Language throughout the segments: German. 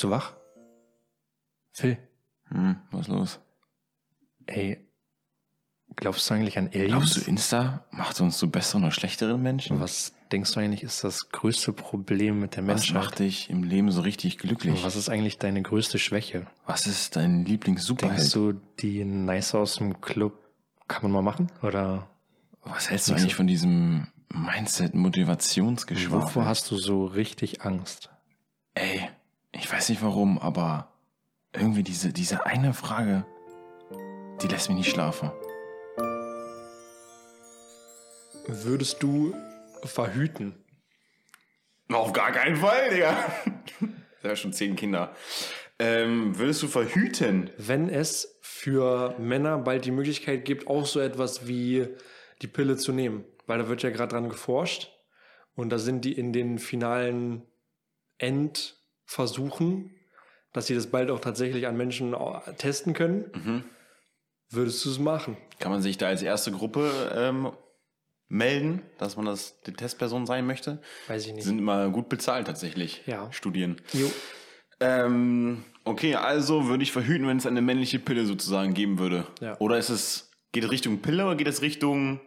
Bist du wach? Phil, Hm, was los? ey, glaubst du eigentlich an Aliens? Glaubst du, Insta macht uns zu besseren oder schlechteren Menschen? Was denkst du eigentlich ist das größte Problem mit der Was Menschheit? macht dich im Leben so richtig glücklich? Was ist eigentlich deine größte Schwäche? Was ist dein Denkst Lieblings-Superheld? du, die Nice aus dem Club kann man mal machen? Oder Was hältst du eigentlich von diesem Mindset-Motivationsgeschwafel? wovor hast du so richtig Angst? Ey, ich weiß nicht warum, aber irgendwie diese, diese eine Frage, die lässt mich nicht schlafen. Würdest du verhüten? Auf gar keinen Fall, Digga. Das ja schon zehn Kinder. Ähm, würdest du verhüten? Wenn es für Männer bald die Möglichkeit gibt, auch so etwas wie die Pille zu nehmen. Weil da wird ja gerade dran geforscht. Und da sind die in den finalen Endversuchen, dass sie das bald auch tatsächlich an Menschen testen können. Würdest du es machen? Kann man sich da als erste Gruppe ähm, melden, dass man das die Testperson sein möchte? Weiß ich nicht. Sind immer gut bezahlt tatsächlich. Ja. Studien. Jo. Ähm, okay, also würde ich verhüten, wenn es eine männliche Pille sozusagen geben würde. Ja. Oder ist es, geht es Richtung Pille oder geht es Richtung,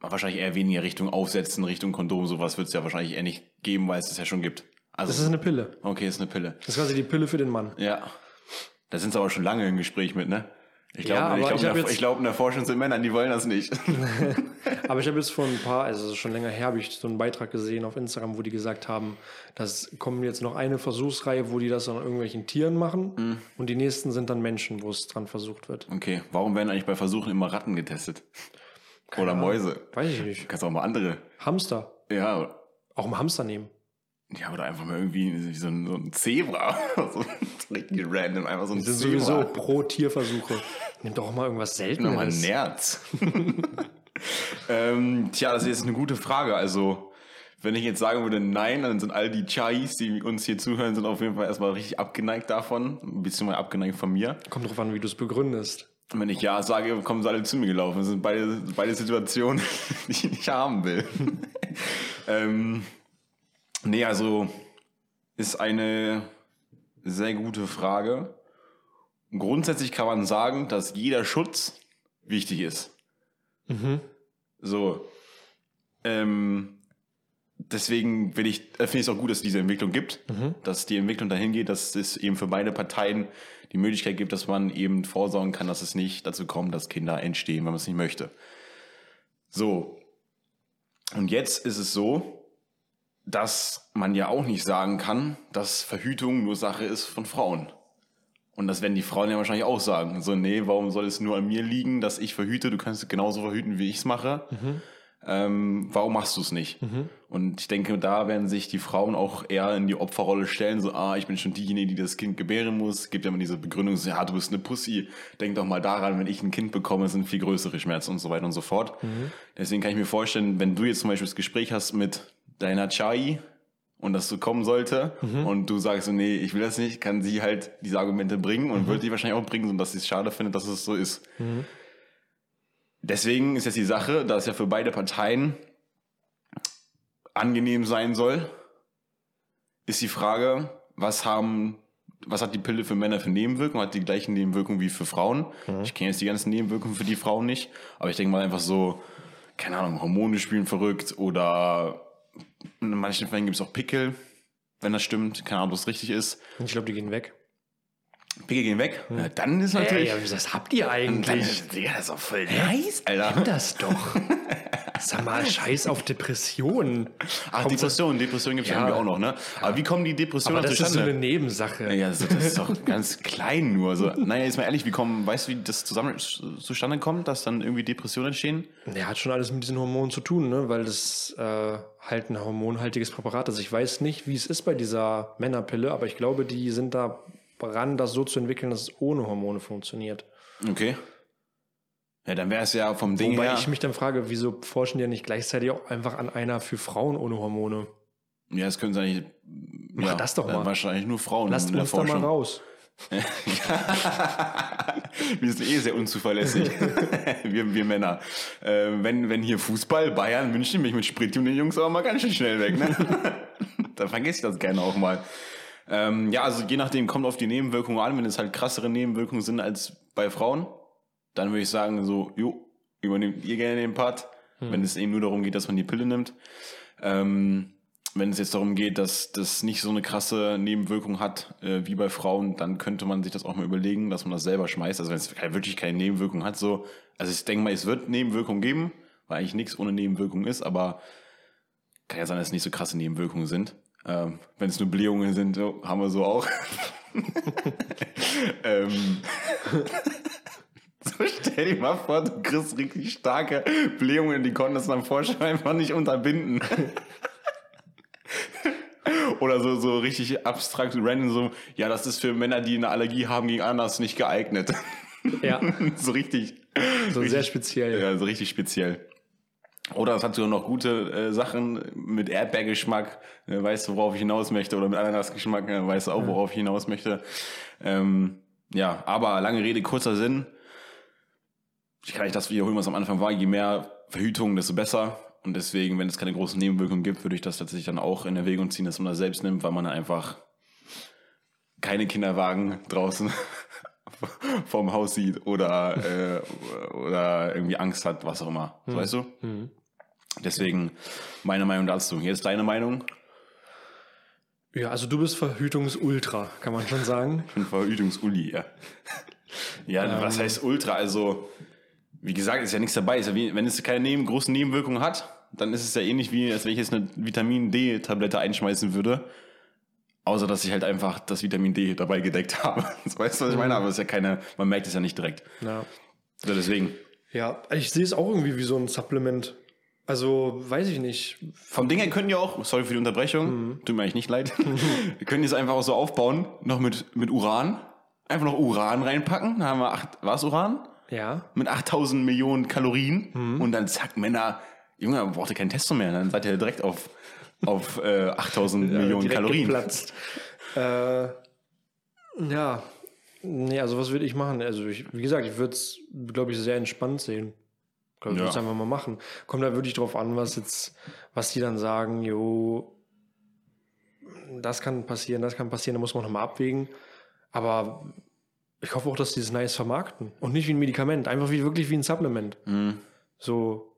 wahrscheinlich eher weniger Richtung Aufsetzen, Richtung Kondom, sowas wird es ja wahrscheinlich eher nicht geben, weil es das ja schon gibt. Also, Das ist eine Pille. okay, ist eine Pille. Das ist quasi die Pille für den Mann. Ja. Da sind sie aber schon lange im Gespräch mit, ne? Ich glaube, Ja, ich glaube, ich in, hab der- jetzt- ich glaube, in der Forschung sind Männer, die wollen das nicht. Aber ich habe jetzt vor ein paar, also schon länger her, habe ich so einen Beitrag gesehen auf Instagram, wo die gesagt haben, das kommen jetzt noch eine Versuchsreihe, wo die das an irgendwelchen Tieren machen und die nächsten sind dann Menschen, wo es dran versucht wird. Okay, warum werden eigentlich bei Versuchen immer Ratten getestet? Oder Mäuse? Weiß ich nicht. Kannst auch mal andere. Hamster. Ja, Auch einen Hamster nehmen. Ja, oder einfach mal irgendwie so ein, so ein Zebra. so richtig random, einfach so ein Die sind Zebra. sowieso pro Tierversuche. Nimm doch mal irgendwas Nochmal ein Selteneres. Nerz. ähm, tja, das ist jetzt eine gute Frage. Also, wenn ich jetzt sagen würde nein, dann sind all die Chais, die uns hier zuhören, sind auf jeden Fall erstmal richtig abgeneigt davon. Beziehungsweise abgeneigt von mir. Kommt drauf an, wie du es begründest. Und wenn ich ja sage, kommen sie alle zu mir gelaufen. Das sind beide, beide Situationen, die ich nicht haben will. ähm, nee, also ist eine sehr gute Frage. Grundsätzlich kann man sagen, dass jeder Schutz wichtig ist. So. Ähm, deswegen will ich, äh, finde ich es auch gut, dass es diese Entwicklung gibt, dass die Entwicklung dahin geht, dass es eben für beide Parteien die Möglichkeit gibt, dass man eben vorsorgen kann, dass es nicht dazu kommt, dass Kinder entstehen, wenn man es nicht möchte. So. Und jetzt ist es so, dass man ja auch nicht sagen kann, dass Verhütung nur Sache ist von Frauen. Und das werden die Frauen ja wahrscheinlich auch sagen. So, nee, warum soll es nur an mir liegen, dass ich verhüte? Du kannst genauso verhüten, wie ich es mache. Ähm, warum machst du es nicht? Und ich denke, da werden sich die Frauen auch eher in die Opferrolle stellen. So, ah, ich bin schon diejenige, die das Kind gebären muss. Gibt ja immer diese Begründung, so, ja, du bist eine Pussy. Denk doch mal daran, wenn ich ein Kind bekomme, sind viel größere Schmerzen und so weiter und so fort. Deswegen kann ich mir vorstellen, wenn du jetzt zum Beispiel das Gespräch hast mit deiner Chai, und das so kommen sollte und du sagst so, nee, ich will das nicht, kann sie halt diese Argumente bringen und wird die wahrscheinlich auch bringen, und dass sie es schade findet, dass es so ist. Deswegen ist jetzt die Sache, dass es ja für beide Parteien angenehm sein soll, ist die Frage, was haben, was hat die Pille für Männer für Nebenwirkungen? Hat die gleichen Nebenwirkungen wie für Frauen? Ich kenne jetzt die ganzen Nebenwirkungen für die Frauen nicht, aber ich denke mal einfach so, keine Ahnung, Hormone spielen verrückt oder in manchen Fällen gibt es auch Pickel, wenn das stimmt. Keine Ahnung, ob das richtig ist. Ich glaube, die gehen weg. Pickel gehen weg. Ja, dann ist natürlich. Ey, das habt ihr dann eigentlich? ist, Digga, das ist auch voll nice, Alter. Nimm das doch. Sag mal, scheiß auf Depressionen. Ach, Kommt Depression, Depression gibt es Ja. irgendwie auch noch, ne? Aber wie kommen die Depressionen Aber das ist so zustande? eine Nebensache. ja, das, das ist doch ganz klein nur. So. Naja, jetzt mal ehrlich, wie kommen, weißt du, wie das zusammen zustande kommt, dass dann irgendwie Depressionen entstehen? Der hat schon alles mit diesen Hormonen zu tun, ne? weil das äh, halt ein hormonhaltiges Präparat ist. Ich weiß nicht, wie es ist bei dieser Männerpille, aber ich glaube, die sind da dran, das so zu entwickeln, dass es ohne Hormone funktioniert. Okay. Ja, dann wäre es ja vom Ding Wobei her. ich mich dann frage, wieso forschen die ja nicht gleichzeitig auch einfach an einer für Frauen ohne Hormone? ja, das können sie eigentlich. Mach ja, das doch mal. Wahrscheinlich nur Frauen Lasst uns da mal raus. Wir sind eh sehr unzuverlässig. wir, wir Männer. Äh, wenn, wenn hier Fußball, Bayern, München, mich mit Sprit und den Jungs aber mal ganz schön schnell weg, ne? Dann vergesse ich das gerne auch mal. Ähm, ja, also je nachdem kommt auf die Nebenwirkungen an. Wenn es halt krassere Nebenwirkungen sind als bei Frauen, dann würde ich sagen so, jo, übernehmt ihr gerne den Part. Wenn es eben nur darum geht, dass man die Pille nimmt. Ähm, wenn es jetzt darum geht, dass das nicht so eine krasse Nebenwirkung hat äh, wie bei Frauen, dann könnte man sich das auch mal überlegen, dass man das selber schmeißt. Also wenn es wirklich keine Nebenwirkung hat, so. Also ich denke mal, es wird Nebenwirkungen geben, weil eigentlich nichts ohne Nebenwirkung ist, aber kann ja sein, dass es nicht so krasse Nebenwirkungen sind. Ähm, wenn es nur Blähungen sind, so, haben wir so auch. ähm, so stell dir mal vor, du kriegst richtig starke Blähungen, die konnten das am Vorschein einfach nicht unterbinden. Oder so, so richtig abstrakt random, so, ja, das ist für Männer, die eine Allergie haben gegen Ananas nicht geeignet. Ja, so richtig. so sehr speziell. Ja, so richtig speziell. Oder es hat sogar noch gute äh, Sachen mit Erdbeergeschmack, äh, weißt du, worauf ich hinaus möchte, oder mit Ananasgeschmack, äh, weißt du auch, worauf ich hinaus möchte. Ähm, ja, aber lange Rede, kurzer Sinn. Ich kann nicht das wiederholen, was am Anfang war. Je mehr Verhütung, desto besser. Und deswegen, wenn es keine großen Nebenwirkungen gibt, würde ich das tatsächlich dann auch in Erwägung ziehen, dass man das selbst nimmt, weil man einfach keine Kinderwagen draußen vorm Haus sieht oder, äh, oder irgendwie Angst hat, was auch immer. So, Weißt du? Deswegen meine Meinung dazu. Jetzt deine Meinung. Ja, also du bist Verhütungsultra, kann man schon sagen. Ich bin Verhütungsuli, ja. Ja, was heißt Ultra? Also, wie gesagt, ist ja nichts dabei. Ja wie, wenn es keine neben, großen Nebenwirkungen hat, dann ist es ja ähnlich wie, als wenn ich jetzt eine Vitamin D-Tablette einschmeißen würde. Außer, dass ich halt einfach das Vitamin D dabei gedeckt habe. Weißt du, was ich meine? Aber es ist ja keine, man merkt es ja nicht direkt. Ja. So, deswegen. ja, ich sehe es auch irgendwie wie so ein Supplement. Also, weiß ich nicht. Vom Ding her können die auch, sorry für die Unterbrechung, tut mir eigentlich nicht leid, wir können es einfach auch so aufbauen, noch mit, mit Uran. Einfach noch Uran reinpacken, dann haben wir acht, was Uran? Ja. Mit 8000 Millionen Kalorien und dann zack, Männer, Junge, man braucht ihr keinen Testo mehr, dann seid ihr direkt auf, auf äh, 8000 Millionen direkt Kalorien. Geplatzt. Äh, ja. Nee, also was würde ich machen? Also, ich, wie gesagt, ich würde es, glaube ich, sehr entspannt sehen. Würde es Ja. einfach mal machen. Kommt da wirklich drauf an, was jetzt, was die dann sagen, jo, das kann passieren, das kann passieren, da muss man noch mal abwägen. Aber ich hoffe auch, dass die es nice vermarkten. Und nicht wie ein Medikament, einfach wie, wirklich wie ein Supplement. Mhm. So,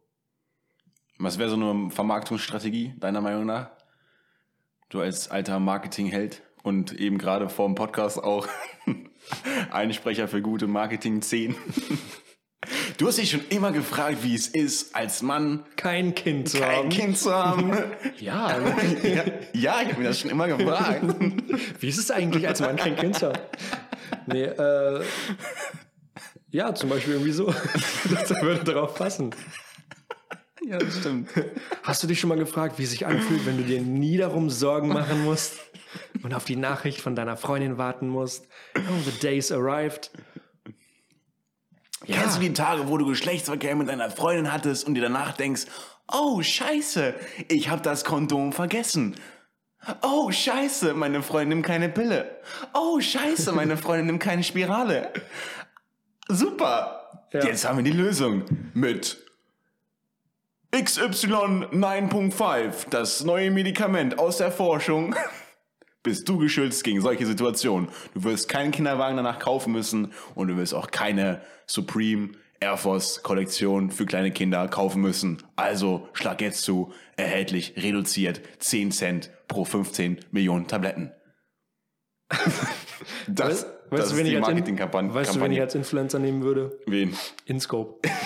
Was wäre so eine Vermarktungsstrategie, deiner Meinung nach? Du als alter Marketingheld und eben gerade vor dem Podcast auch Einsprecher für gute Marketing 10. Du hast dich schon immer gefragt, wie es ist, als Mann kein Kind zu kein haben. Kind zu haben. Ja, ja, ja, ich habe mir das schon immer gefragt. Wie ist es eigentlich, als man kein Kind hat? Nee, äh, ja, zum Beispiel irgendwie so. Das würde darauf passen. Ja, das stimmt. Hast du dich schon mal gefragt, wie es sich anfühlt, wenn du dir nie darum Sorgen machen musst und auf die Nachricht von deiner Freundin warten musst? Oh, the days arrived. Kennst du die Tage, wo du Geschlechtsverkehr mit deiner Freundin hattest und dir danach denkst, oh scheiße, ich habe das Kondom vergessen. Oh scheiße, meine Freundin nimmt keine Pille. Oh scheiße, meine Freundin nimmt keine Spirale. Super. Ja. Jetzt haben wir die Lösung mit XY 9.5, das neue Medikament aus der Forschung. Bist du geschützt gegen solche Situationen. Du wirst keinen Kinderwagen danach kaufen müssen und du wirst auch keine Supreme Air Force Kollektion für kleine Kinder kaufen müssen. Also schlag jetzt zu, erhältlich, reduziert, 10 Cent pro 15 Millionen Tabletten. Das, Weißt, das weißt, du, ist die Marketingkampagne. weißt du, wen ich als Influencer nehmen würde? Wen? InScope.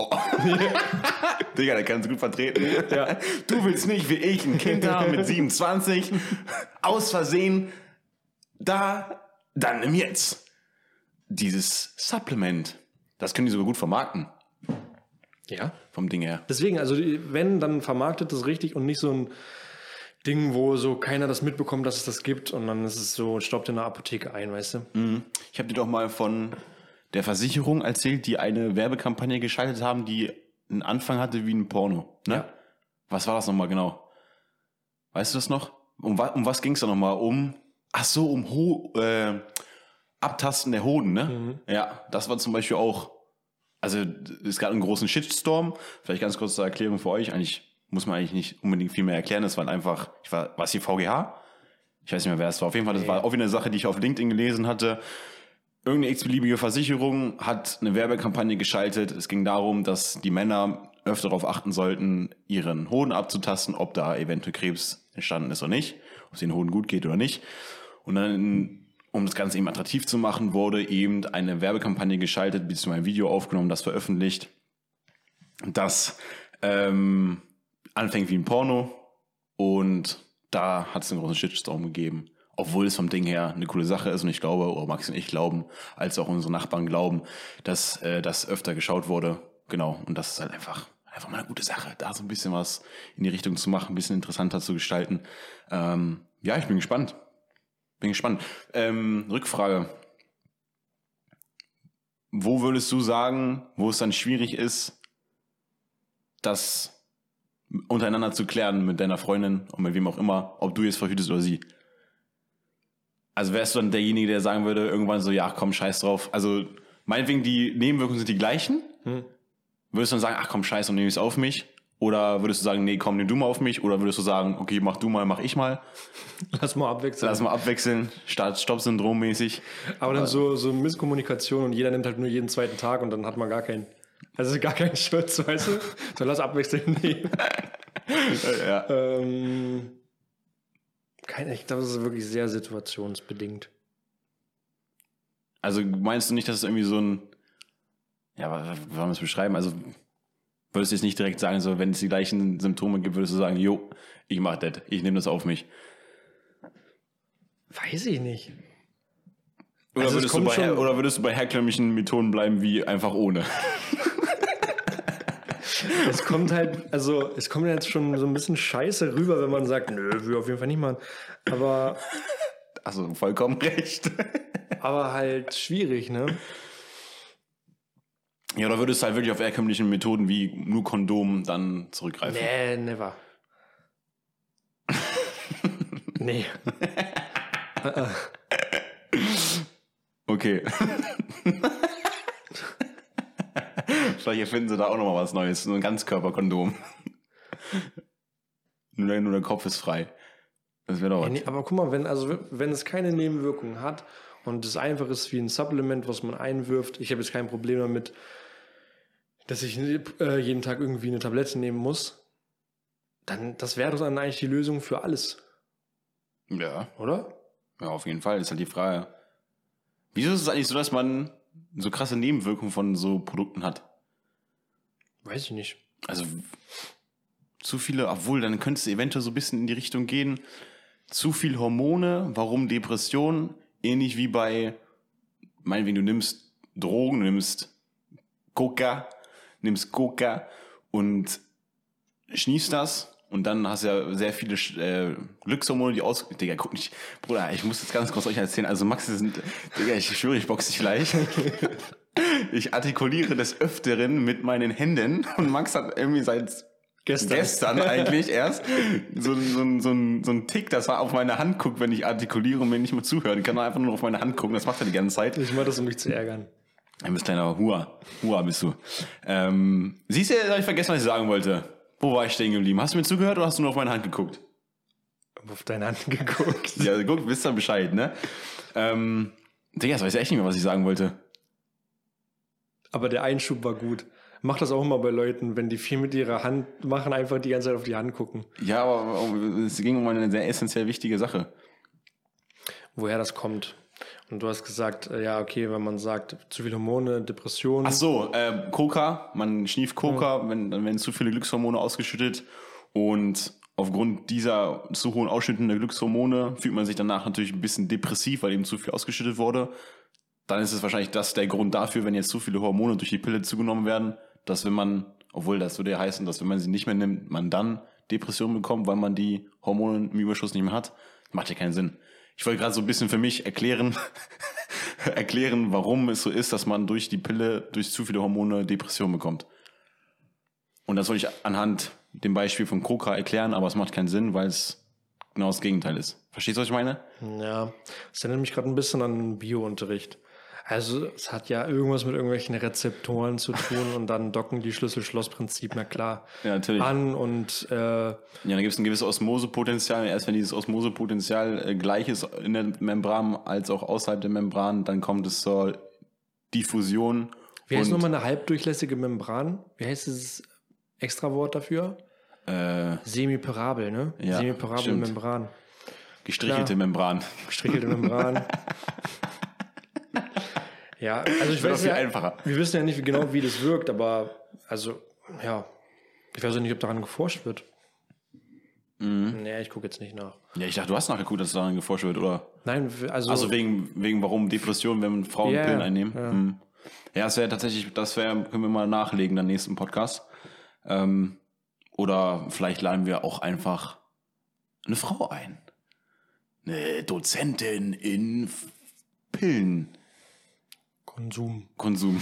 Oh. Digga, der kann es gut vertreten. Ja. Du willst nicht wie ich ein Kind haben mit 27, aus Versehen, da, dann nimm jetzt. Dieses Supplement, das können die sogar gut vermarkten, Ja. vom Ding her. Deswegen, also wenn, dann vermarktet es richtig und nicht so ein Ding, wo so keiner das mitbekommt, dass es das gibt und dann ist es so, staubt in der Apotheke ein, weißt du? Ich habe dir doch mal von der Versicherung erzählt, die eine Werbekampagne geschaltet haben, die einen Anfang hatte wie ein Porno. Ne? Ja. Was war das nochmal genau? Weißt du das noch? Um, wa um was ging es da nochmal? Um, ach so, um Ho äh, Abtasten der Hoden, ne? Ja, das war zum Beispiel auch, also es gab einen großen Shitstorm. Vielleicht ganz kurz zur Erklärung für euch. Eigentlich muss man eigentlich nicht unbedingt viel mehr erklären. Das war einfach, ich war, war es hier VGH? Ich weiß nicht mehr, wer es war. Auf jeden Fall, das war auch wieder eine Sache, die ich auf LinkedIn gelesen hatte. Irgendeine x-beliebige Versicherung hat eine Werbekampagne geschaltet. Es ging darum, dass die Männer öfter darauf achten sollten, ihren Hoden abzutasten, ob da eventuell Krebs entstanden ist oder nicht, ob es den Hoden gut geht oder nicht. Und dann, um das Ganze eben attraktiv zu machen, wurde eben eine Werbekampagne geschaltet, beziehungsweise ein Video aufgenommen, das veröffentlicht, das ähm, anfängt wie ein Porno und da hat es einen großen Shitstorm gegeben. Obwohl es vom Ding her eine coole Sache ist und ich glaube, oder Max und ich glauben, als auch unsere Nachbarn glauben, dass äh, das öfter geschaut wurde. Genau. Und das ist halt einfach, einfach mal eine gute Sache, da so ein bisschen was in die Richtung zu machen, ein bisschen interessanter zu gestalten. Ähm, ja, ich bin gespannt. Bin gespannt. Ähm, Rückfrage. Wo würdest du sagen, wo es dann schwierig ist, das untereinander zu klären mit deiner Freundin und mit wem auch immer, ob du jetzt verhütest oder sie? Also wärst du dann derjenige, der sagen würde, irgendwann so, ja, komm, scheiß drauf. Also meinetwegen, die Nebenwirkungen sind die gleichen. Hm. Würdest du dann sagen, ach komm, scheiß und nehme es auf mich? Oder würdest du sagen, nee, komm, nimm du mal auf mich? Oder würdest du sagen, okay, mach du mal, mach ich mal? Lass mal abwechseln. Lass mal abwechseln, Start-Stopp-Syndrom mäßig. Aber dann so, so Misskommunikation und jeder nimmt halt nur jeden zweiten Tag und dann hat man gar keinen, also gar keinen Schutz, weißt du? So lass abwechseln nehmen. ja. ähm, keine, ich glaube, das ist wirklich sehr situationsbedingt. Also meinst du nicht, dass es irgendwie so ein, ja, was wollen wir es beschreiben? Also würdest du jetzt nicht direkt sagen, so wenn es die gleichen Symptome gibt, würdest du sagen, jo, ich mach das, ich nehme das auf mich. Weiß ich nicht. Oder, Also es würdest du bei, oder würdest du bei herkömmlichen Methoden bleiben wie einfach ohne? Es kommt halt, also es kommt jetzt schon so ein bisschen scheiße rüber, wenn man sagt, nö, will auf jeden Fall nicht machen. Aber, Also vollkommen recht. aber halt schwierig, ne? Ja, oder würdest du halt wirklich auf herkömmlichen Methoden wie nur Kondom dann zurückgreifen? Nee, never. nee. Okay. Vielleicht erfinden sie da auch nochmal was Neues. So ein Ganzkörperkondom. nur, der- nur der Kopf ist frei. Das wäre doch was. Nee, aber guck mal, wenn, also, wenn es keine Nebenwirkungen hat und es einfach ist wie ein Supplement, was man einwirft, ich habe jetzt kein Problem damit, dass ich äh, jeden Tag irgendwie eine Tablette nehmen muss, dann das wäre doch dann eigentlich die Lösung für alles, Ja, oder? ja, auf jeden Fall. Ist halt die Frage. Wieso ist es eigentlich so, dass man so krasse Nebenwirkungen von so Produkten hat? Weiß ich nicht. Also zu viele, obwohl dann könnte es eventuell so ein bisschen in die Richtung gehen, zu viel Hormone, warum Depression, ähnlich wie bei, meinetwegen, du nimmst Drogen, du nimmst Coca, nimmst Coca und schniefst das und dann hast du ja sehr viele äh, Glückshormone, die aus... Digga, guck nicht, Bruder, ich muss jetzt ganz kurz euch erzählen, also Max, das sind, Digga, ich schwöre, ich boxe dich gleich. Ich artikuliere des Öfteren mit meinen Händen und Max hat irgendwie seit Gestern. gestern eigentlich erst so, so, so, so, ein, Tick, dass er auf meine Hand guckt, wenn ich artikuliere und mir nicht mehr zuhören kann. Einfach nur auf meine Hand gucken. Das macht er die ganze Zeit. Ich mache das, um mich zu ärgern. Du bist kleiner Hua. Hua bist du. Ähm, siehst du, jetzt habe ich vergessen, was ich sagen wollte. Wo war ich stehen geblieben? Hast du mir zugehört oder hast du nur auf meine Hand geguckt? Auf deine Hand geguckt. Ja, guck, wisst ihr Bescheid, ne? Ähm, Digga, das weiß ich echt nicht mehr, was ich sagen wollte. Aber der Einschub war gut. Mach das auch immer bei Leuten, wenn die viel mit ihrer Hand machen, einfach die ganze Zeit auf die Hand gucken. Ja, aber es ging um eine sehr essentiell wichtige Sache. Woher das kommt. Und du hast gesagt, äh, ja, okay, wenn man sagt, zu viele Hormone, Depressionen. Ach so, äh, Coca, man schnieft Coca, wenn, dann werden zu viele Glückshormone ausgeschüttet und aufgrund dieser zu hohen Ausschütten der Glückshormone fühlt man sich danach natürlich ein bisschen depressiv, weil eben zu viel ausgeschüttet wurde. Dann ist es wahrscheinlich das der Grund dafür, wenn jetzt zu viele Hormone durch die Pille zugenommen werden, dass wenn man, obwohl das würde ja heißen, dass wenn man sie nicht mehr nimmt, man dann Depressionen bekommt, weil man die Hormone im Überschuss nicht mehr hat. Macht ja keinen Sinn. Ich wollte gerade so ein bisschen für mich erklären, erklären, warum es so ist, dass man durch die Pille, durch zu viele Hormone Depression bekommt. Und das soll ich anhand dem Beispiel von Coca erklären, aber es macht keinen Sinn, weil es genau das Gegenteil ist. Verstehst du, was ich meine? Ja, das erinnert mich gerade ein bisschen an Biounterricht. Also es hat ja irgendwas mit irgendwelchen Rezeptoren zu tun und dann docken die Schlüssel-Schloss-Prinzip, na klar, Ja, natürlich. an und äh, Ja, dann gibt es ein gewisses Osmosepotenzial. Erst wenn dieses Osmosepotenzial äh, gleich ist in der Membran als auch außerhalb der Membran, dann kommt es zur Diffusion. wie heißt nochmal eine halbdurchlässige Membran? Wie heißt dieses Extrawort dafür? äh, Semiperabel, ne? Ja, Semiperable stimmt. Membran. gestrichelte Klar. Membran. Gestrickelte Membran. ja, also ich weiß viel ja, einfacher. wir wissen ja nicht genau, wie das wirkt, aber also, ja, ich weiß auch nicht, ob daran geforscht wird. Mhm. Nee, ich gucke jetzt nicht nach. Ja, ich dachte, du hast nachgeguckt, dass daran geforscht wird, oder? Nein, also, Also wegen, wegen warum Depressionen, wenn Frauen Ja, Pillen einnehmen. ja. Hm. Ja, das wäre tatsächlich, das wäre, können wir mal nachlegen, dann nächsten Podcast. Ähm, oder vielleicht laden wir auch einfach eine Frau ein. Eine Dozentin in F- Pillenkonsum. Konsum.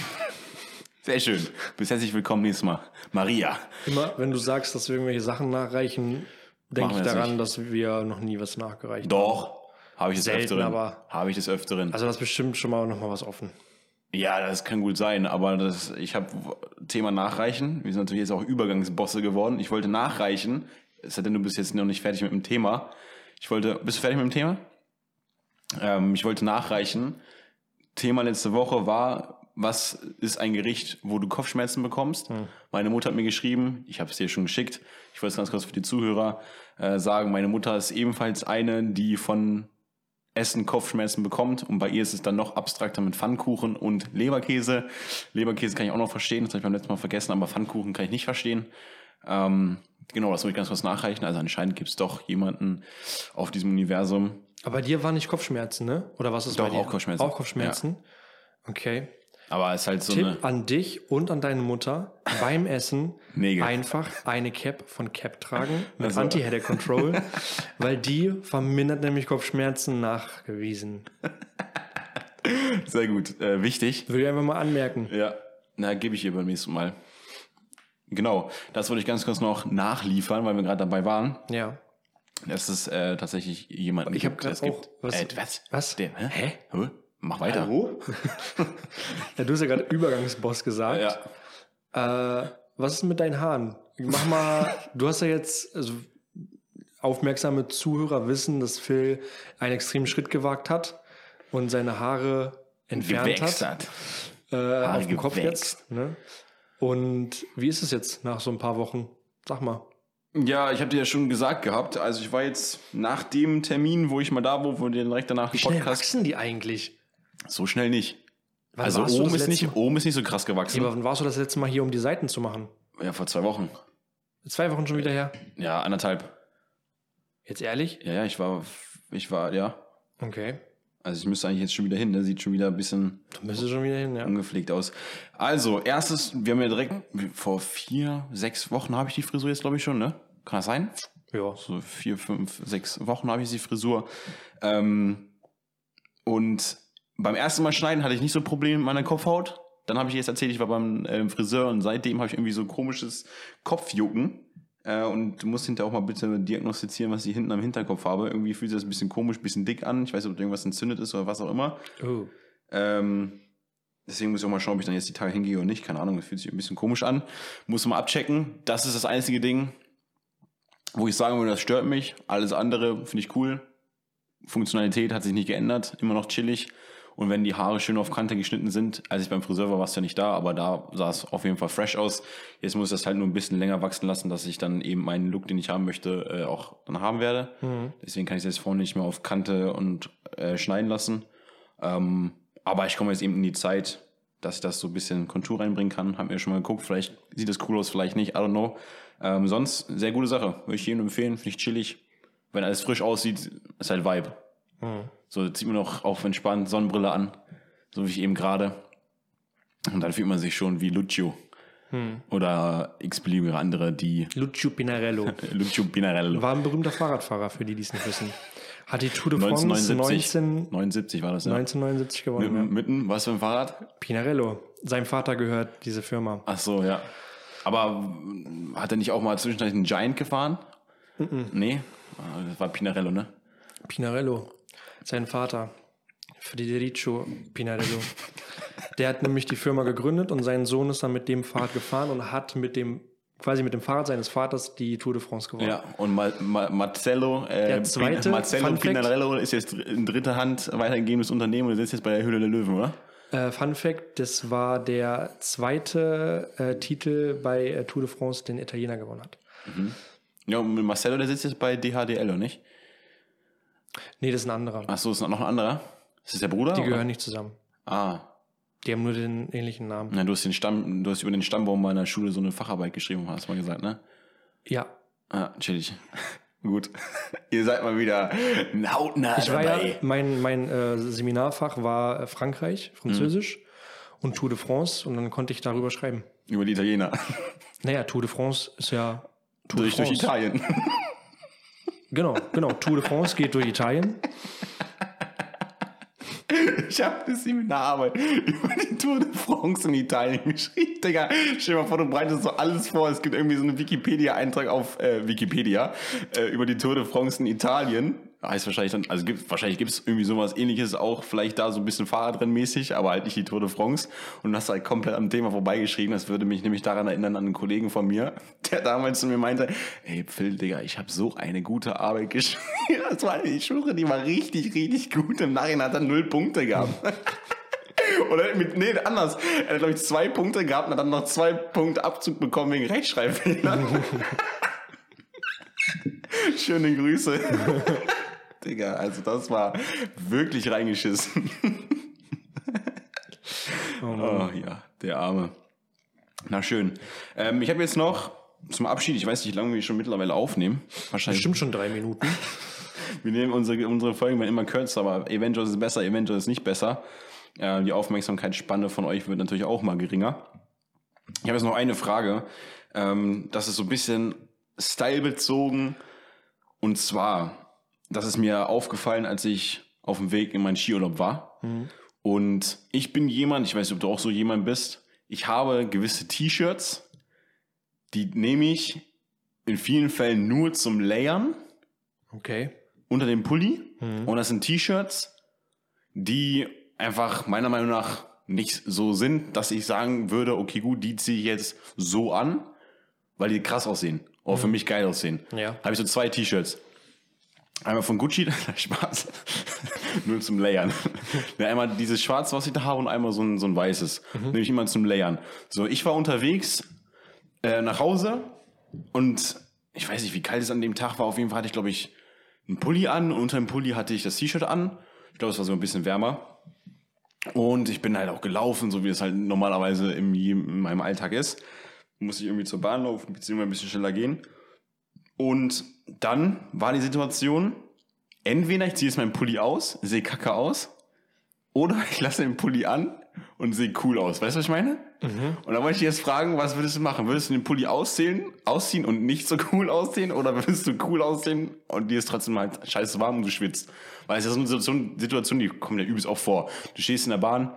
Sehr schön. Bis herzlich willkommen nächstes Mal. Maria. Immer, wenn du sagst, dass wir irgendwelche Sachen nachreichen, denke ich das daran, nicht. dass wir noch nie was nachgereicht haben. Doch. Habe ich des Selten, Öfteren. aber- Habe ich des Öfteren. Also das ist bestimmt schon mal noch mal was offen. Ja, das kann gut sein, aber das, ich habe Thema Nachreichen. Wir sind natürlich jetzt auch Übergangsbosse geworden. Ich wollte nachreichen, es sei denn, du bist jetzt noch nicht fertig mit dem Thema. Ich wollte, bist du fertig mit dem Thema? Ähm, ich wollte nachreichen. Thema letzte Woche war, was ist ein Gericht, wo du Kopfschmerzen bekommst? Meine Mutter hat mir geschrieben, ich habe es dir schon geschickt. Ich wollte es ganz kurz für die Zuhörer äh, sagen. Meine Mutter ist ebenfalls eine, die von Essen Kopfschmerzen bekommt. Und bei ihr ist es dann noch abstrakter mit Pfannkuchen und Leberkäse. Leberkäse kann ich auch noch verstehen, das habe ich beim letzten Mal vergessen, aber Pfannkuchen kann ich nicht verstehen. Ähm, genau, das muss ich ganz kurz nachreichen. Also anscheinend gibt es doch jemanden auf diesem Universum. Aber dir waren nicht Kopfschmerzen, ne? Oder was ist Doch, bei dir? auch Kopfschmerzen. Auch Kopfschmerzen. Okay. Aber es ist halt so Tipp eine. an dich und an deine Mutter beim Essen Nägel. einfach eine Cap von Cap tragen mit Also. Anti-Headache Control, weil die vermindert nämlich Kopfschmerzen nachgewiesen. Sehr gut. Äh, wichtig. Würde ich einfach mal anmerken. Ja. Na, gebe ich ihr beim nächsten Mal. Genau, das wollte ich ganz kurz noch nachliefern, weil wir gerade dabei waren. Ja. Das ist äh, tatsächlich jemand. Ich hab gibt, grad es gibt. auch- was- äh, was? was? Der, hä? Hä? Hä? Mach weiter. Ja, du hast ja gerade Übergangsboss gesagt. Ja. Äh, was ist mit deinen Haaren? Mach mal, du hast ja jetzt, also aufmerksame Zuhörer wissen, dass Phil einen extremen Schritt gewagt hat und seine Haare entfernt Gewächst hat. hat. Äh, auf dem Kopf jetzt. Ne? Und wie ist es jetzt nach so ein paar Wochen? Sag mal. Ja, ich habe dir ja schon gesagt gehabt. Also ich war jetzt nach dem Termin, wo ich mal da war, wo wir direkt danach Wie schnell Podcast. wachsen die eigentlich? So schnell nicht. Wann also warst du oben das ist, letzte nicht, oben ist nicht so krass gewachsen. Aber wann warst du das letzte Mal hier, um die Seiten zu machen? Ja, vor zwei Wochen. Zwei Wochen schon wieder her. Ja, anderthalb. Jetzt ehrlich? Ja, ja, ich war, ich war, ja. Okay. Also ich müsste eigentlich jetzt schon wieder hin. Der sieht schon wieder ein bisschen Du müsstest schon wieder hin, ja. ungepflegt aus. Also, erstes, wir haben ja direkt vor vier, sechs Wochen habe ich die Frisur jetzt, glaube ich, schon, ne? Kann das sein? Ja. So vier, fünf, sechs Wochen habe ich die Frisur. Ähm, und beim ersten Mal schneiden hatte ich nicht so Probleme mit meiner Kopfhaut. Dann habe ich jetzt erzählt, ich war beim ähm, Friseur und seitdem habe ich irgendwie so komisches Kopfjucken. Äh, und du musst hinterher auch mal bitte diagnostizieren, was ich hinten am Hinterkopf habe. Irgendwie fühlt sich das ein bisschen komisch, ein bisschen dick an. Ich weiß nicht, ob irgendwas entzündet ist oder was auch immer. Oh. Ähm, deswegen muss ich auch mal schauen, ob ich dann jetzt die Tage hingehe oder nicht. Keine Ahnung, das fühlt sich ein bisschen komisch an. Muss mal abchecken. Das ist das einzige Ding, wo ich sagen würde, das stört mich. Alles andere finde ich cool. Funktionalität hat sich nicht geändert, immer noch chillig. Und wenn die Haare schön auf Kante geschnitten sind, als ich beim Friseur war, warst du ja nicht da, aber da sah es auf jeden Fall fresh aus. Jetzt muss ich das halt nur ein bisschen länger wachsen lassen, dass ich dann eben meinen Look, den ich haben möchte, äh, auch dann haben werde. Deswegen kann ich es jetzt vorne nicht mehr auf Kante und äh, schneiden lassen. Ähm, aber ich komme jetzt eben in die Zeit, dass ich das so ein bisschen Kontur reinbringen kann. Hab mir schon mal geguckt, vielleicht sieht das cool aus, vielleicht nicht, I don't know. Ähm, sonst, sehr gute Sache. Würde ich jedem empfehlen, finde ich chillig. Wenn alles frisch aussieht, ist halt Vibe. So zieht man noch auf entspannt Sonnenbrille an, so wie ich eben gerade. Und dann fühlt man sich schon wie Lucio. Oder x-beliebige andere, die Lucio Pinarello. Lucio Pinarello. War ein berühmter Fahrradfahrer, für die, die es nicht wissen. Hat die Tour de France 1979. 19, 79 war das, ja. 1979 gewonnen. Mitten, Ja. mitten, was für ein Fahrrad? Pinarello. Seinem Vater gehört diese Firma. Ach so, ja. Aber mm, hat er nicht auch mal zwischendurch einen Giant gefahren? Nee, Ah, das war Pinarello, ne? Pinarello. Sein Vater. Federico Pinarello. Der hat nämlich die Firma gegründet und sein Sohn ist dann mit dem Fahrrad gefahren und hat mit dem quasi mit dem Fahrrad seines Vaters die Tour de France gewonnen. Ja, und Ma Ma Marcello, äh, Der zweite, Marcello. Pinarello ist jetzt in dritter Hand weitergegebenes Unternehmen und sitzt jetzt bei der Höhle der Löwen, oder? Äh, Fun Fact, das war der zweite äh, Titel bei äh, Tour de France, den Italiener gewonnen hat. Ja, und Marcello, der sitzt jetzt bei DHDL, oder nicht? Nee, das ist ein anderer. Achso, ist noch ein anderer? Ist das der Bruder? Die oder? gehören nicht zusammen. Ah, Die haben nur den ähnlichen Namen. na, du hast den Stamm, du hast über den Stammbaum meiner Schule so eine Facharbeit geschrieben, hast du mal gesagt, ne? Ja. Ah, chillig. Gut. Ihr seid mal wieder hautnah Ich war ja, dabei. mein, mein äh, Seminarfach war äh, Frankreich, Französisch Mhm. und Tour de France und dann konnte ich darüber schreiben. Über die Italiener. Naja, Tour de France ist ja Tour durch, de durch France. Italien. Genau, genau. Tour de France geht durch Italien. Ich habe eine Seminararbeit über die Tour de France in Italien geschrieben. Digga, stell dir mal vor, du breitest so alles vor. Es gibt irgendwie so einen Wikipedia-Eintrag auf äh, Wikipedia äh, über die Tour de France in Italien. Heißt wahrscheinlich dann, also gibt, wahrscheinlich gibt es irgendwie sowas ähnliches auch, vielleicht da so ein bisschen Fahrradrennmäßig, aber halt nicht die Tour de France. Und du hast halt komplett am Thema vorbeigeschrieben. Das würde mich nämlich daran erinnern an einen Kollegen von mir, der damals zu mir meinte, ey Phil, Digga, ich habe so eine gute Arbeit geschrieben. Das war, ich schwöre, die war richtig, richtig gut. Im Nachhinein hat er null Punkte gehabt. Oder mit, nee, anders. Er hat, glaube ich, zwei Punkte gehabt und hat dann noch zwei Punkte Abzug bekommen wegen Rechtschreibfehlern. Schöne Grüße. Digga, also das war wirklich reingeschissen. oh ja, der Arme. Na schön. Ähm, ich habe jetzt noch zum Abschied, ich weiß nicht, wie lange wir schon mittlerweile aufnehmen. Wahrscheinlich. Bestimmt schon drei Minuten. Wir nehmen unsere, unsere Folgen werden immer kürzer, aber eventuell ist es besser, eventuell ist es nicht besser. Äh, die Aufmerksamkeitsspanne von euch wird natürlich auch mal geringer. Ich habe jetzt noch eine Frage. Ähm, das ist so ein bisschen stylbezogen. Und zwar, das ist mir aufgefallen, als ich auf dem Weg in meinen Skiurlaub war. Und ich bin jemand, ich weiß nicht, ob du auch so jemand bist, ich habe gewisse T-Shirts, die nehme ich in vielen Fällen nur zum Layern Okay. unter dem Pulli. Und das sind T-Shirts, die einfach meiner Meinung nach nicht so sind, dass ich sagen würde, okay, gut, die ziehe ich jetzt so an, weil die krass aussehen. Oder für mich geil aussehen. Ja. Habe ich so zwei T-Shirts. Einmal von Gucci, Spaß. Nur zum Layern. Ja, einmal dieses schwarze, was ich da habe, und einmal so ein, so ein weißes. Nehme ich immer zum Layern. So, ich war unterwegs äh, nach Hause und ich weiß nicht, wie kalt es an dem Tag war. Auf jeden Fall hatte ich, glaube ich, einen Pulli an und unter dem Pulli hatte ich das T-Shirt an. Ich glaube, es war so ein bisschen wärmer. Und ich bin halt auch gelaufen, so wie es halt normalerweise im, in meinem Alltag ist. Muss ich irgendwie zur Bahn laufen, beziehungsweise ein bisschen schneller gehen. Und dann war die Situation, entweder ich ziehe jetzt meinen Pulli aus, sehe kacke aus, oder ich lasse den Pulli an und sehe cool aus. Weißt du, was ich meine? Und da wollte ich jetzt fragen, was würdest du machen? Würdest du den Pulli ausziehen, ausziehen und nicht so cool aussehen? Oder würdest du cool aussehen und dir ist trotzdem halt scheiße warm und du schwitzt? Weil es ist so eine Situation, Situation, die kommt ja übelst auch vor. Du stehst in der Bahn,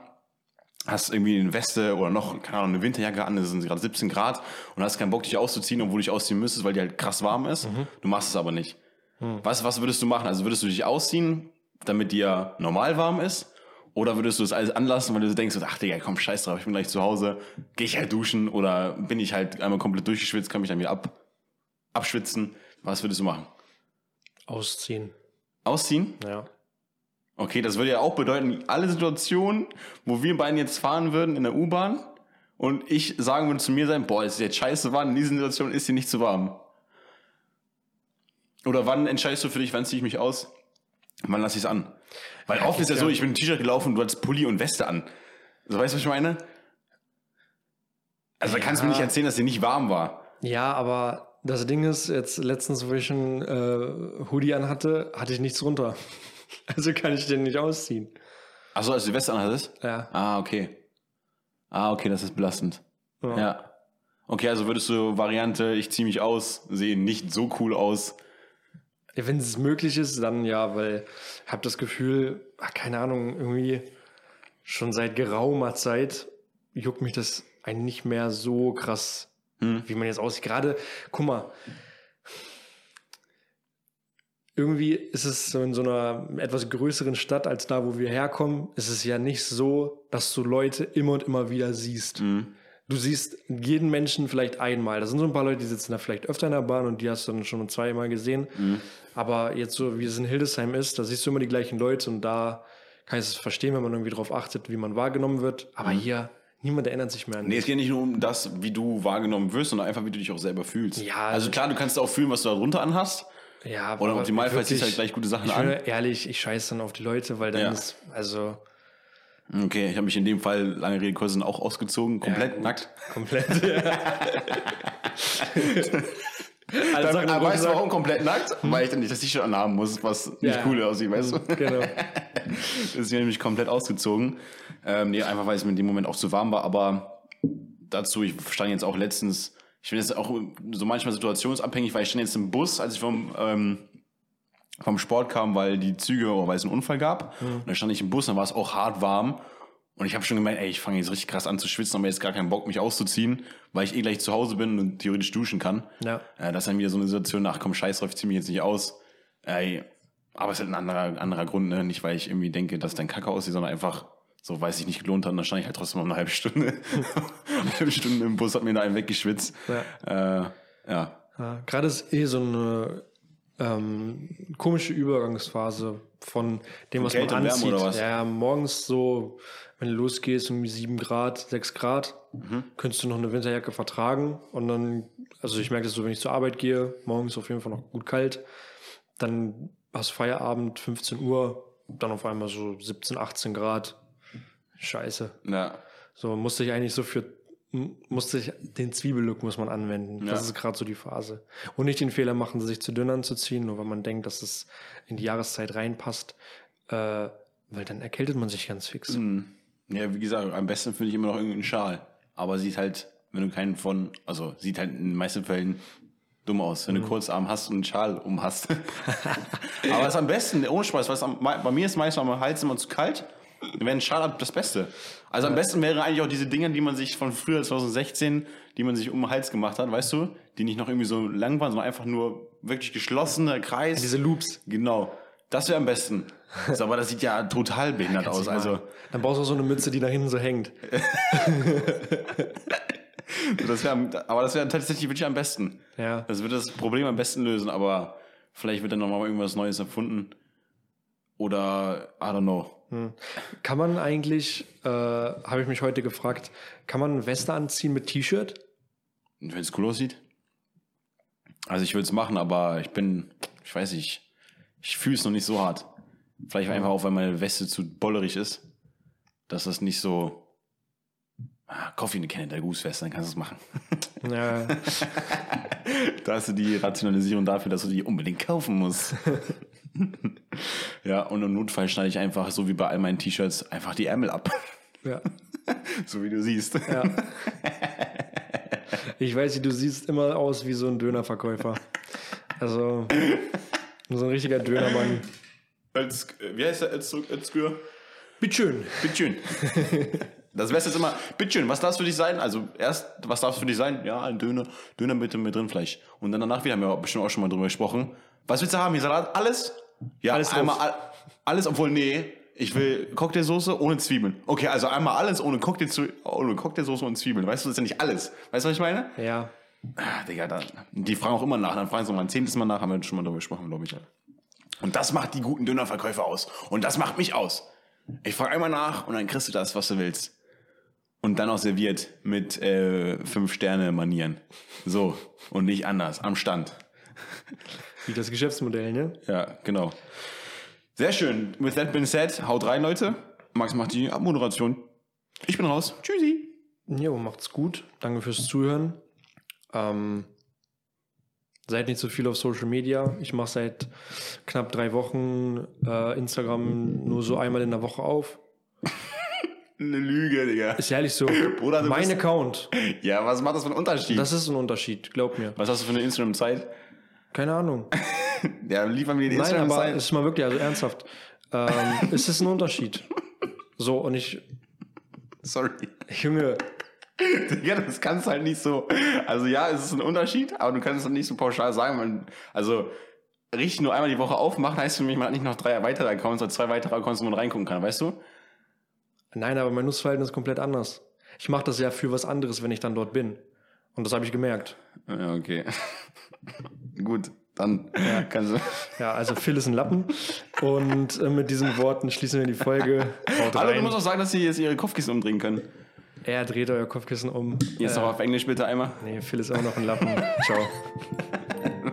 hast irgendwie eine Weste oder noch, keine Ahnung, eine Winterjacke an, es sind gerade 17 Grad und hast keinen Bock, dich auszuziehen, obwohl du dich ausziehen müsstest, weil die halt krass warm ist. Du machst es aber nicht. Was, was würdest du machen? Also würdest du dich ausziehen, damit dir normal warm ist? Oder würdest du es alles anlassen, weil du denkst, ach Digga, komm, scheiß drauf, ich bin gleich zu Hause, gehe ich halt duschen oder bin ich halt einmal komplett durchgeschwitzt, kann mich dann wieder ab, abschwitzen. Was würdest du machen? Ausziehen. Ausziehen? Ja. Okay, das würde ja auch bedeuten, alle Situationen, wo wir beiden jetzt fahren würden in der U-Bahn und ich sagen würde zu mir sein, boah, es ist jetzt scheiße warm, in diesen Situationen ist sie nicht zu warm. Oder wann entscheidest du für dich, wann ziehe ich mich aus? Wann lasse ich es an? Weil oft ist ja ja. so, ich bin ein T-Shirt gelaufen, du hattest Pulli und Weste an. So, weißt du, was ich meine? Also da kannst du mir nicht erzählen, dass dir nicht warm war. Ja, aber das Ding ist, jetzt letztens, wo ich einen äh, Hoodie anhatte, hatte ich nichts runter. Also kann ich den nicht ausziehen. Achso, als du die Weste anhattest? Ja. Ah, okay. Ah, okay, das ist belastend. Ja. Ja. Okay, also würdest du Variante, ich ziehe mich aus, sehen nicht so cool aus. Ja, Wenn es möglich ist, dann ja, weil ich habe das Gefühl, ach, keine Ahnung, irgendwie schon seit geraumer Zeit juckt mich das eigentlich nicht mehr so krass, wie man jetzt aussieht. Gerade, guck mal, irgendwie ist es so in so einer etwas größeren Stadt als da, wo wir herkommen, ist es ja nicht so, dass du Leute immer und immer wieder siehst. Du siehst jeden Menschen vielleicht einmal. Da sind so ein paar Leute, die sitzen da vielleicht öfter in der Bahn und die hast du dann schon zweimal gesehen. Aber jetzt so, wie es in Hildesheim ist, da siehst du immer die gleichen Leute und da kann ich es verstehen, wenn man irgendwie darauf achtet, wie man wahrgenommen wird. Aber hier, niemand erinnert sich mehr an Nee, es geht nicht nur um das, wie du wahrgenommen wirst, sondern einfach, wie du dich auch selber fühlst. Ja, also klar, du kannst auch fühlen, was du da drunter anhast. Ja, Oder im aber Optimalfall ziehst du halt gleich gute Sachen ich an. bin ehrlich, ich scheiße dann auf die Leute, weil dann Ja. ist, also Okay, ich habe mich in dem Fall, lange Rede, kurz, auch ausgezogen, komplett gut. nackt. komplett. Alle Dann, Sachen aber weißt du warum komplett nackt? Weil ich dann nicht das T-Shirt anhaben muss, was nicht Ja. cool aussieht, weißt du? Genau. Deswegen habe ich mich komplett ausgezogen. Ähm, nee, einfach weil es mir in dem Moment auch zu warm war. Aber dazu, ich stand jetzt auch letztens, ich finde es auch so manchmal situationsabhängig, weil ich stand jetzt im Bus, als ich vom, ähm, vom Sport kam, weil die Züge, oder weil es einen Unfall gab. Und dann stand ich im Bus, dann war es auch hart warm. Und ich habe schon gemeint, ey, ich fange jetzt richtig krass an zu schwitzen, aber jetzt gar keinen Bock, mich auszuziehen, weil ich eh gleich zu Hause bin und theoretisch duschen kann. Ja. Äh, das ist dann wieder so eine Situation, ach komm, scheiß drauf, ich zieh mich jetzt nicht aus. Ey, aber es ist halt ein anderer, anderer Grund, ne? Nicht, weil ich irgendwie denke, dass dein Kacke aussieht, sondern einfach so, weil es sich nicht gelohnt hat. Dann stand ich halt trotzdem noch eine halbe Stunde. eine halbe Stunde im Bus, hat mir da einen weggeschwitzt. Ja. Äh, ja. Ja, Gerade ist eh so eine ähm, komische Übergangsphase von dem, was Kälte man Wärme anzieht. oder was? Ja, morgens so, wenn du losgehst, um 7 Grad, 6 Grad, Mhm. könntest du noch eine Winterjacke vertragen. Und dann, also ich merke das so, wenn ich zur Arbeit gehe, morgens auf jeden Fall noch gut kalt. Dann hast du Feierabend, 15 Uhr, dann auf einmal so 17, 18 Grad. Scheiße. ja. So musste ich eigentlich so für musste ich den Zwiebellook muss man anwenden. Ja. Das ist gerade so die Phase. Und nicht den Fehler machen, sich zu dünn anzuziehen, nur weil man denkt, dass es in die Jahreszeit reinpasst, äh, weil dann erkältet man sich ganz fix. Hm. Ja, wie gesagt, am besten finde ich immer noch irgendeinen Schal. Aber sieht halt, wenn du keinen von, also sieht halt in den meisten Fällen dumm aus, wenn du Kurzarm hast und einen Schal um hast. Aber es ist am besten, ohne Spaß, was am, bei mir ist meistens am Hals immer zu kalt. Ein Schal das Beste. Also am besten wäre eigentlich auch diese Dinger, die man sich von früher 2016, die man sich um den Hals gemacht hat, weißt du, die nicht noch irgendwie so lang waren, sondern einfach nur wirklich geschlossener Kreis. Diese Loops. Genau. Das wäre am besten. So, aber das sieht ja total behindert aus. Also, Dann brauchst du auch so eine Mütze, die nach hinten so hängt. das wär, aber das wäre tatsächlich wirklich am besten. Ja. Das wird das Problem am besten lösen, aber vielleicht wird dann nochmal irgendwas Neues erfunden. Oder, I don't know. Kann man eigentlich, äh, habe ich mich heute gefragt, kann man eine Weste anziehen mit T-Shirt? Wenn es cool aussieht. Also ich würde es machen, aber ich bin, ich weiß nicht, ich fühle es noch nicht so hart. Vielleicht einfach auch, weil meine Weste zu bollerig ist, dass das nicht so. Ah, Coffee eine Canada Goose Weste, dann kannst du es machen. Ja, Da hast du die Rationalisierung dafür, dass du die unbedingt kaufen musst. ja, und im Notfall schneide ich einfach, so wie bei all meinen T-Shirts, einfach die Ärmel ab. ja. so wie du siehst. Ja. Ich weiß nicht, du siehst immer aus wie so ein Dönerverkäufer. Also, so ein richtiger Dönermann. Als, wie heißt der? Als, als Bitteschön. Bitteschön. Das Beste ist immer, bitteschön, was darf für dich sein? Also erst, was darf für dich sein? Ja, ein Döner, Döner bitte mit Rindfleisch. Und dann danach wieder haben wir bestimmt auch schon mal drüber gesprochen. Was willst du haben? Hier Salat? Alles? Ja, Alles einmal all, alles, obwohl, nee, ich will Cocktailsoße ohne Zwiebeln. Okay, also einmal alles ohne, Cocktail, ohne Cocktailsoße und Zwiebeln. Weißt du, das ist ja nicht alles. Weißt du, was ich meine? Ja. Ah, Digga, dann, die fragen auch immer nach. Dann fragen sie mal ein zehntes Mal nach, haben wir schon mal drüber gesprochen, glaube ich. Und das macht die guten Dönerverkäufer aus. Und das macht mich aus. Ich frage einmal nach und dann kriegst du das, was du willst. Und dann auch serviert mit äh, Fünf-Sterne-Manieren. So. Und nicht anders. Am Stand. Wie das Geschäftsmodell, ne? Ja, genau. Sehr schön. With that being said, haut rein, Leute. Max macht die Abmoderation. Ich bin raus. Tschüssi. Jo, macht's gut. Danke fürs Zuhören. Ähm, seid nicht so viel auf Social Media. Ich mache seit knapp drei Wochen äh, Instagram nur so einmal in der Woche auf. Eine Lüge, Digga. Ist ehrlich so. Bruder, mein bist- Account. Ja, was macht das für einen Unterschied? Das ist ein Unterschied, glaub mir. was hast du für eine Instagram-Zeit? Keine Ahnung. Ja, liefern mir die Nein, aber Instagram-Zeit. es ist mal wirklich, also ernsthaft. Ähm, es ist ein Unterschied. So, und ich, Sorry. Junge, Ja, das kannst halt nicht so. Also ja, es ist ein Unterschied, aber du kannst es nicht so pauschal sagen. Man, also richtig nur einmal die Woche aufmacht, heißt für mich, man hat nicht noch drei weitere Accounts oder zwei weitere Accounts, wo man reingucken kann, weißt du? Nein, aber mein Nutzverhalten ist komplett anders. Ich mache das ja für was anderes, wenn ich dann dort bin. Und das habe ich gemerkt. Ja, okay. Gut, dann kannst du. Ja, also Phil ist ein Lappen. Und äh, mit diesen Worten schließen wir die Folge. Haut Hallo, du musst auch sagen, dass sie jetzt ihre Kopfkissen umdrehen können. Er dreht euer Kopfkissen um. Jetzt noch auf Englisch bitte einmal. Nee, Phil ist auch noch ein Lappen. Ciao.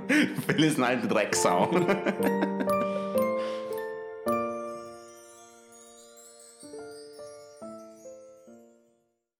Phil ist eine alte Drecksau.